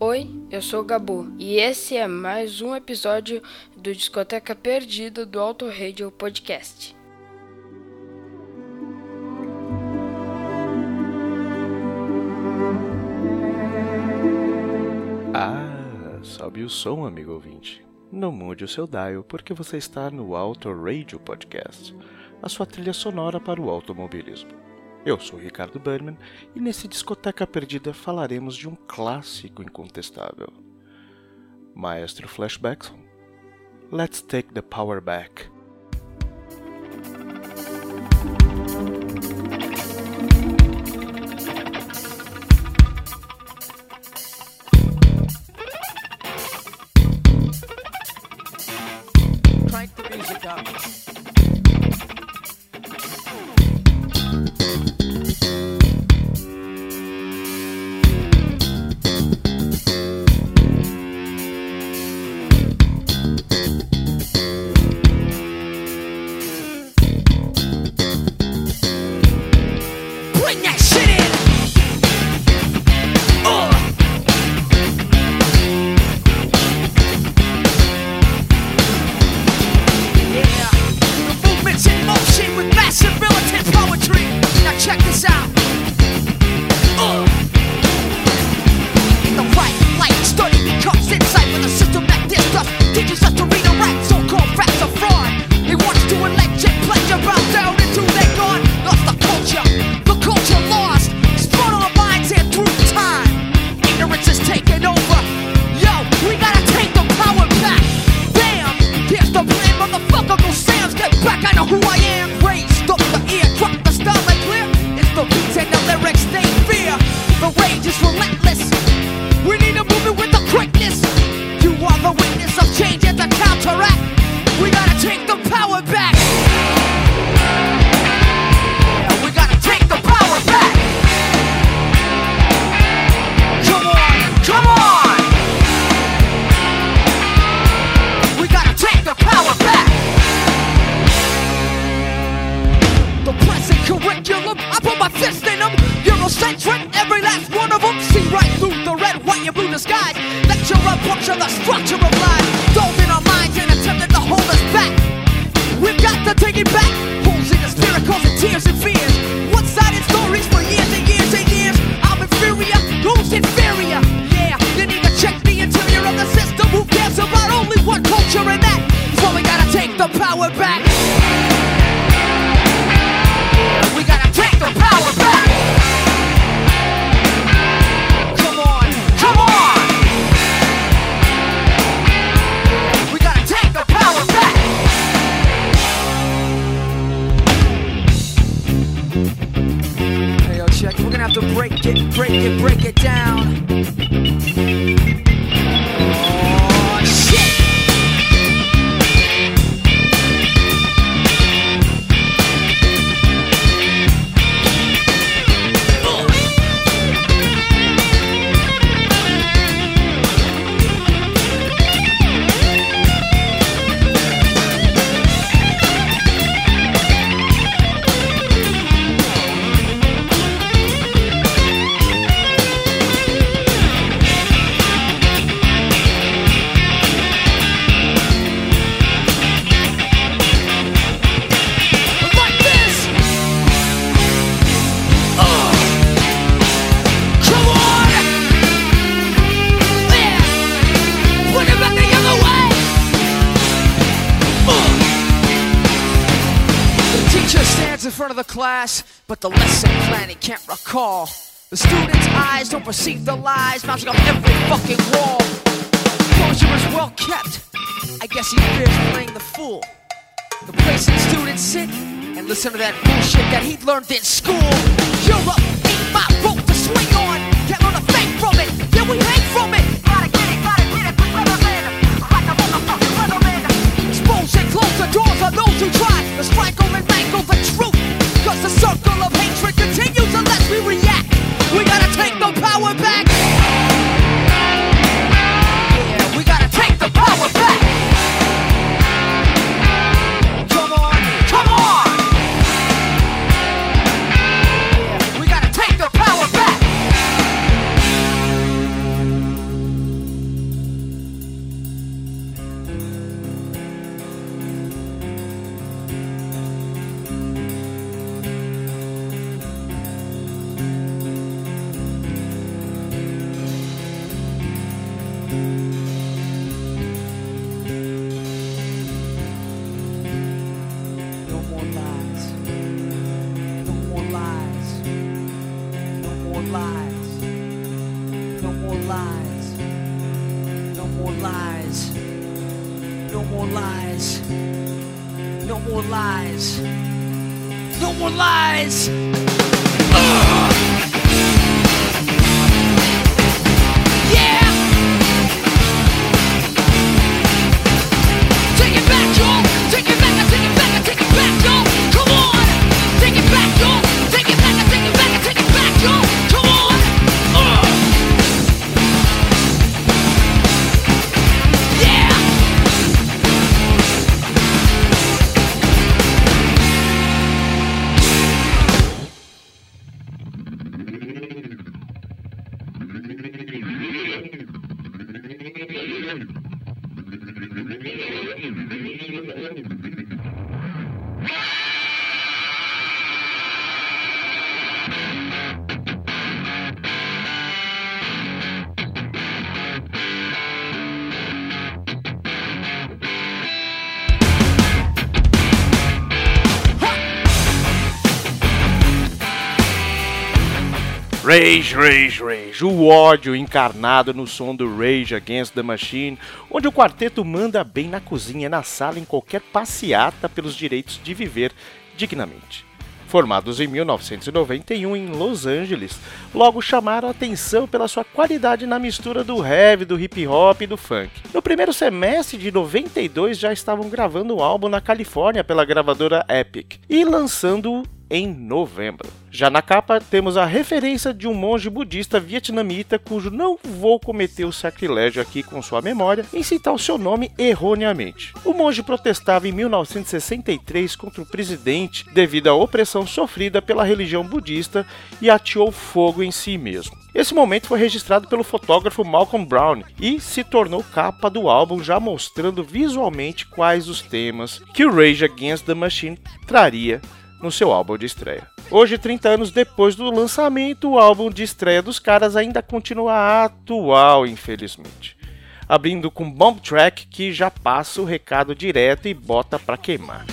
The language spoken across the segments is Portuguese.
Oi, eu sou o Gabu e esse é mais um episódio do Discoteca Perdida do Auto Radio Podcast. Ah, sobe o som, amigo ouvinte. Não mude o seu dial porque você está no Auto Radio Podcast, a sua trilha sonora para o automobilismo. Eu sou Ricardo Berman e nesse Discoteca Perdida falaremos de um clássico incontestável. Maestro Flashbackson, Let's Take the Power Back. motherfucker inferior. Yeah, you need to check the interior of the system. Who cares about only one culture and that? That's why we gotta take the power back. all. The students' eyes don't perceive the lies mounting up every fucking wall. Closure is well kept. I guess he fears playing the fool. The place that students sit and listen to that bullshit that he learned in school. Europe ain't my rope to swing on. Can't learn a thing from it. Yeah, we hang from it. No more lies. No more lies. No more lies. No more lies. No more lies. No more lies. Rage, Rage, Rage, o ódio encarnado no som do Rage Against the Machine, onde o quarteto manda bem na cozinha, na sala, em qualquer passeata pelos direitos de viver dignamente. Formados em 1991 em Los Angeles, logo chamaram atenção pela sua qualidade na mistura do heavy, do hip hop e do funk. No primeiro semestre de 92 já estavam gravando um álbum na Califórnia pela gravadora Epic e lançando-o em novembro. Já na capa temos a referência de um monge budista vietnamita cujo não vou cometer o sacrilégio aqui com sua memória em citar o seu nome erroneamente. O monge protestava em 1963 contra o presidente devido à opressão sofrida pela religião budista e ateou fogo em si mesmo. Esse momento foi registrado pelo fotógrafo Malcolm Brown e se tornou capa do álbum, já mostrando visualmente quais os temas que o Rage Against the Machine traria no seu álbum de estreia. Hoje, 30 anos depois do lançamento, o álbum de estreia dos caras ainda continua atual, infelizmente. Abrindo com Bomb Track, que já passa o recado direto e bota pra queimar.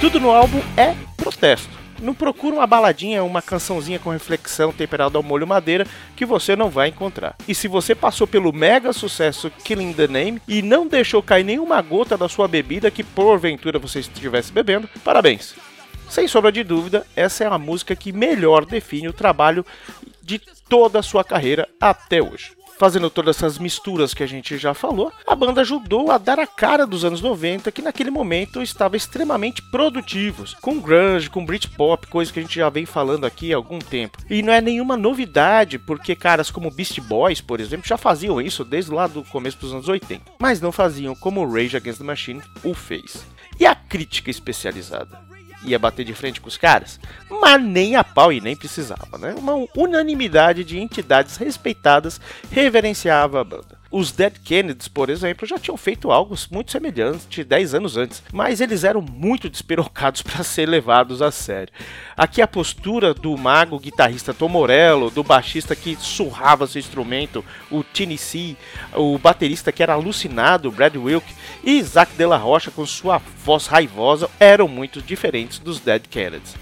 Tudo no álbum é protesto. Não procura uma baladinha, uma cançãozinha com reflexão temperada ao molho madeira que você não vai encontrar. E se você passou pelo mega sucesso Killing the Name e não deixou cair nenhuma gota da sua bebida que porventura você estivesse bebendo, parabéns. Sem sombra de dúvida, essa é a música que melhor define o trabalho de toda a sua carreira até hoje. Fazendo todas essas misturas que a gente já falou, a banda ajudou a dar a cara dos anos 90, que naquele momento estava extremamente produtivos, com grunge, com Britpop, coisa que a gente já vem falando aqui há algum tempo. E não é nenhuma novidade, porque caras como Beast Boys, por exemplo, já faziam isso desde lá do começo dos anos 80, mas não faziam como Rage Against the Machine o fez. E a crítica especializada? Ia bater de frente com os caras, mas nem a pau e nem precisava, né? Uma unanimidade de entidades respeitadas reverenciava a banda. Os Dead Kennedys, por exemplo, já tinham feito algo muito semelhante 10 anos antes, mas eles eram muito despirocados para ser levados a sério. Aqui a postura do mago guitarrista Tom Morello, do baixista que surrava seu instrumento, o Tennessee, o baterista que era alucinado, Brad Wilk, e Isaac De La Rocha com sua voz raivosa eram muito diferentes dos Dead Kennedys.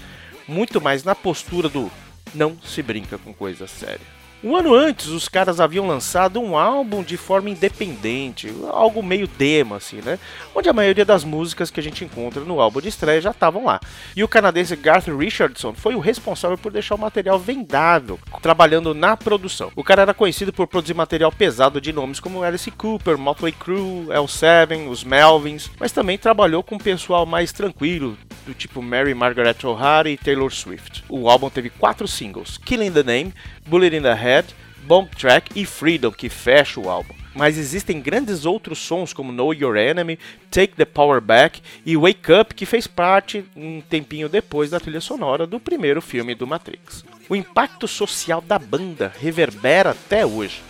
Muito mais na postura do não se brinca com coisa séria. Um ano antes, os caras haviam lançado um álbum de forma independente, algo meio demo, assim, né? Onde a maioria das músicas que a gente encontra no álbum de estreia já estavam lá. E o canadense Garth Richardson foi o responsável por deixar o material vendável, trabalhando na produção. O cara era conhecido por produzir material pesado de nomes como Alice Cooper, Motley Crue, L7, os Melvins, mas também trabalhou com pessoal mais tranquilo, do tipo Mary Margaret O'Hara e Taylor Swift. O álbum teve quatro singles: Killing the Name, Bullet in the Head, Bomb Track e Freedom, que fecha o álbum. Mas existem grandes outros sons como Know Your Enemy, Take the Power Back e Wake Up, que fez parte um tempinho depois da trilha sonora do primeiro filme do Matrix. O impacto social da banda reverbera até hoje.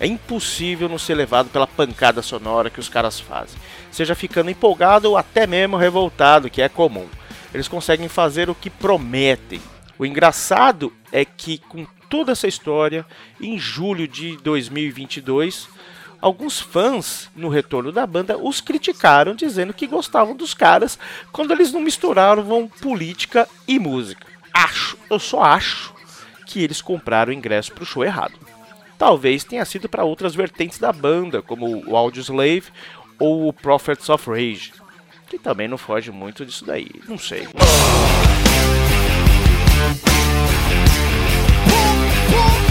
É impossível não ser levado pela pancada sonora que os caras fazem. seja ficando empolgado ou até mesmo revoltado, que é comum. Eles conseguem fazer o que prometem. O engraçado é que com toda essa história, em julho de 2022, alguns fãs no retorno da banda os criticaram dizendo que gostavam dos caras quando eles não misturavam política e música. Acho, eu só acho que eles compraram o ingresso para o show errado. Talvez tenha sido para outras vertentes da banda, como o Audio Slave ou o Prophets of Rage, que também não foge muito disso daí, não sei. Come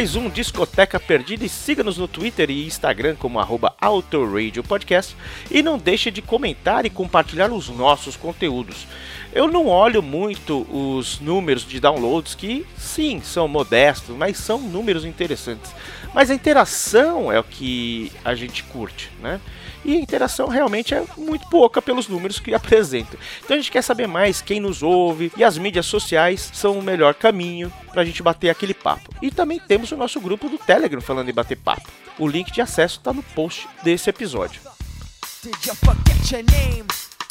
mais um Discoteca Perdida e siga-nos no Twitter e Instagram como arroba Podcast e não deixe de comentar e compartilhar os nossos conteúdos. Eu não olho muito os números de downloads que sim, são modestos, mas são números interessantes. Mas a interação é o que a gente curte, né? E a interação realmente é muito pouca pelos números que apresentam. Então a gente quer saber mais quem nos ouve e as mídias sociais são o melhor caminho para a gente bater aquele papo. E também temos o nosso grupo do Telegram falando em bater papo. O link de acesso está no post desse episódio. Did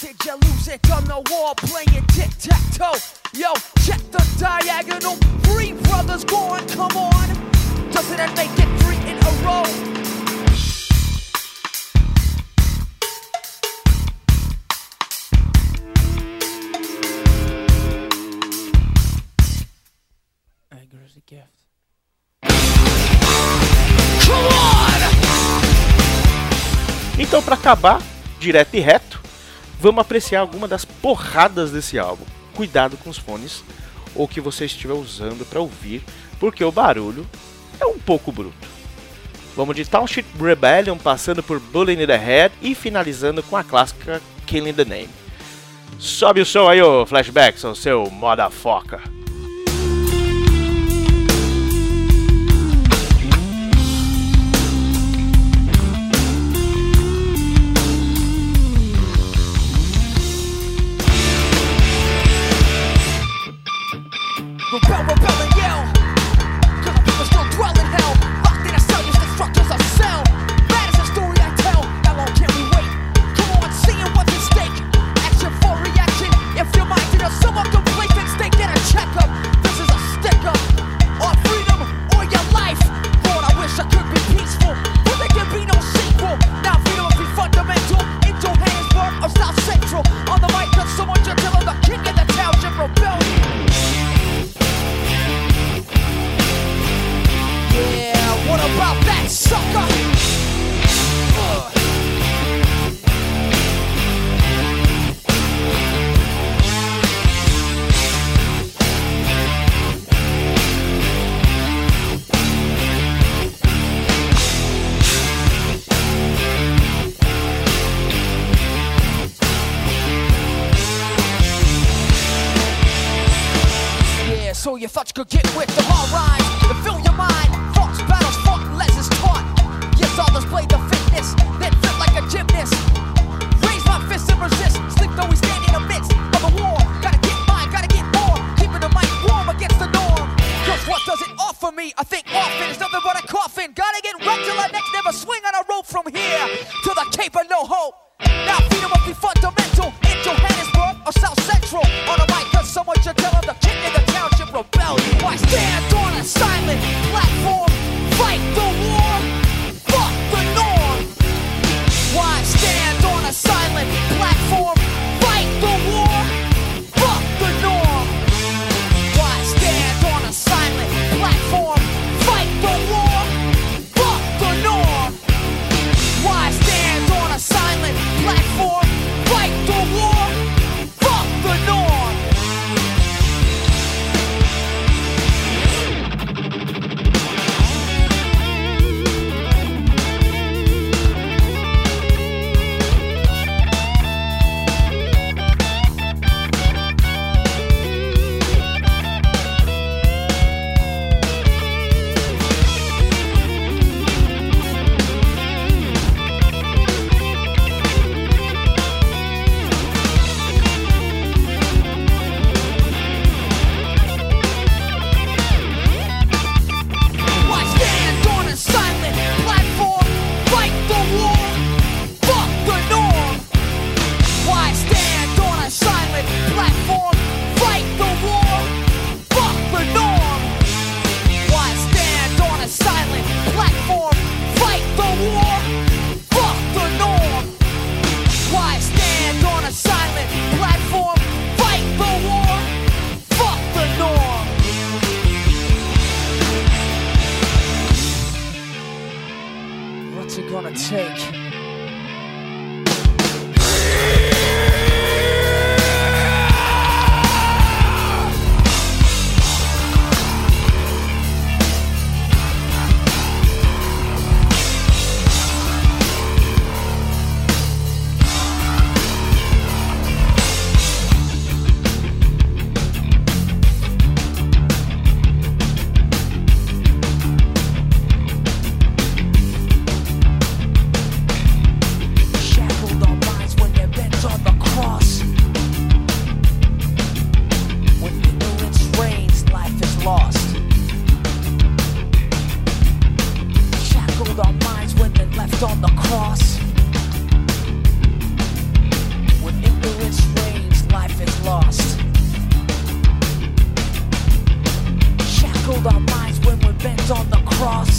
Did you lose it on the wall playing tic tac toe? Yo, check the diagonal. Three brothers gone, come on. Doesn't that make it three in a row? Come on! Então, para acabar, direto e reto, vamos apreciar alguma das porradas desse álbum. Cuidado com os fones ou que você estiver usando para ouvir, porque o barulho é um pouco bruto. Vamos de Township Rebellion, passando por Bullying in the Head e finalizando com a clássica Killing the Name. Sobe o som aí, ô Flashback, seu, seu motherfucker. Offer me? I think often is nothing but a coffin. Gotta get wrecked till I next never swing on a rope from here to the Cape of No Hope. Now freedom must be fundamental what's it gonna take? Cross.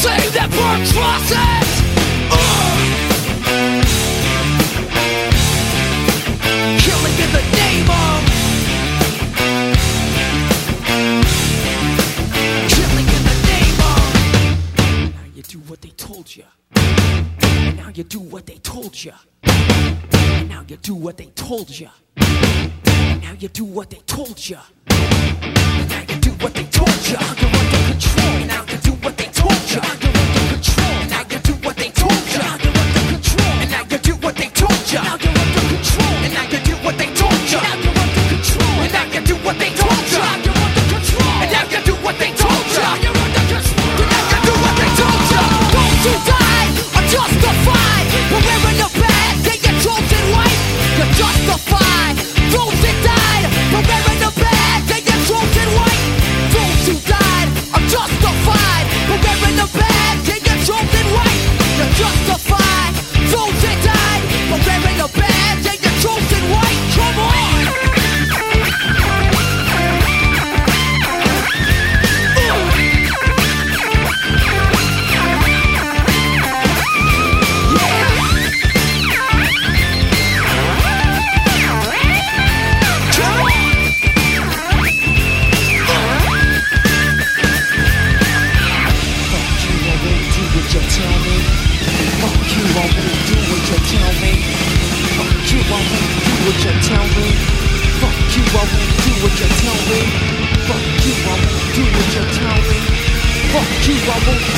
save that poor closet uh! Killing in the name of. Killing in the name of. Now you do what they told you Now you do what they told you Now you do what they told you Now you do what they told you Now you do what they told you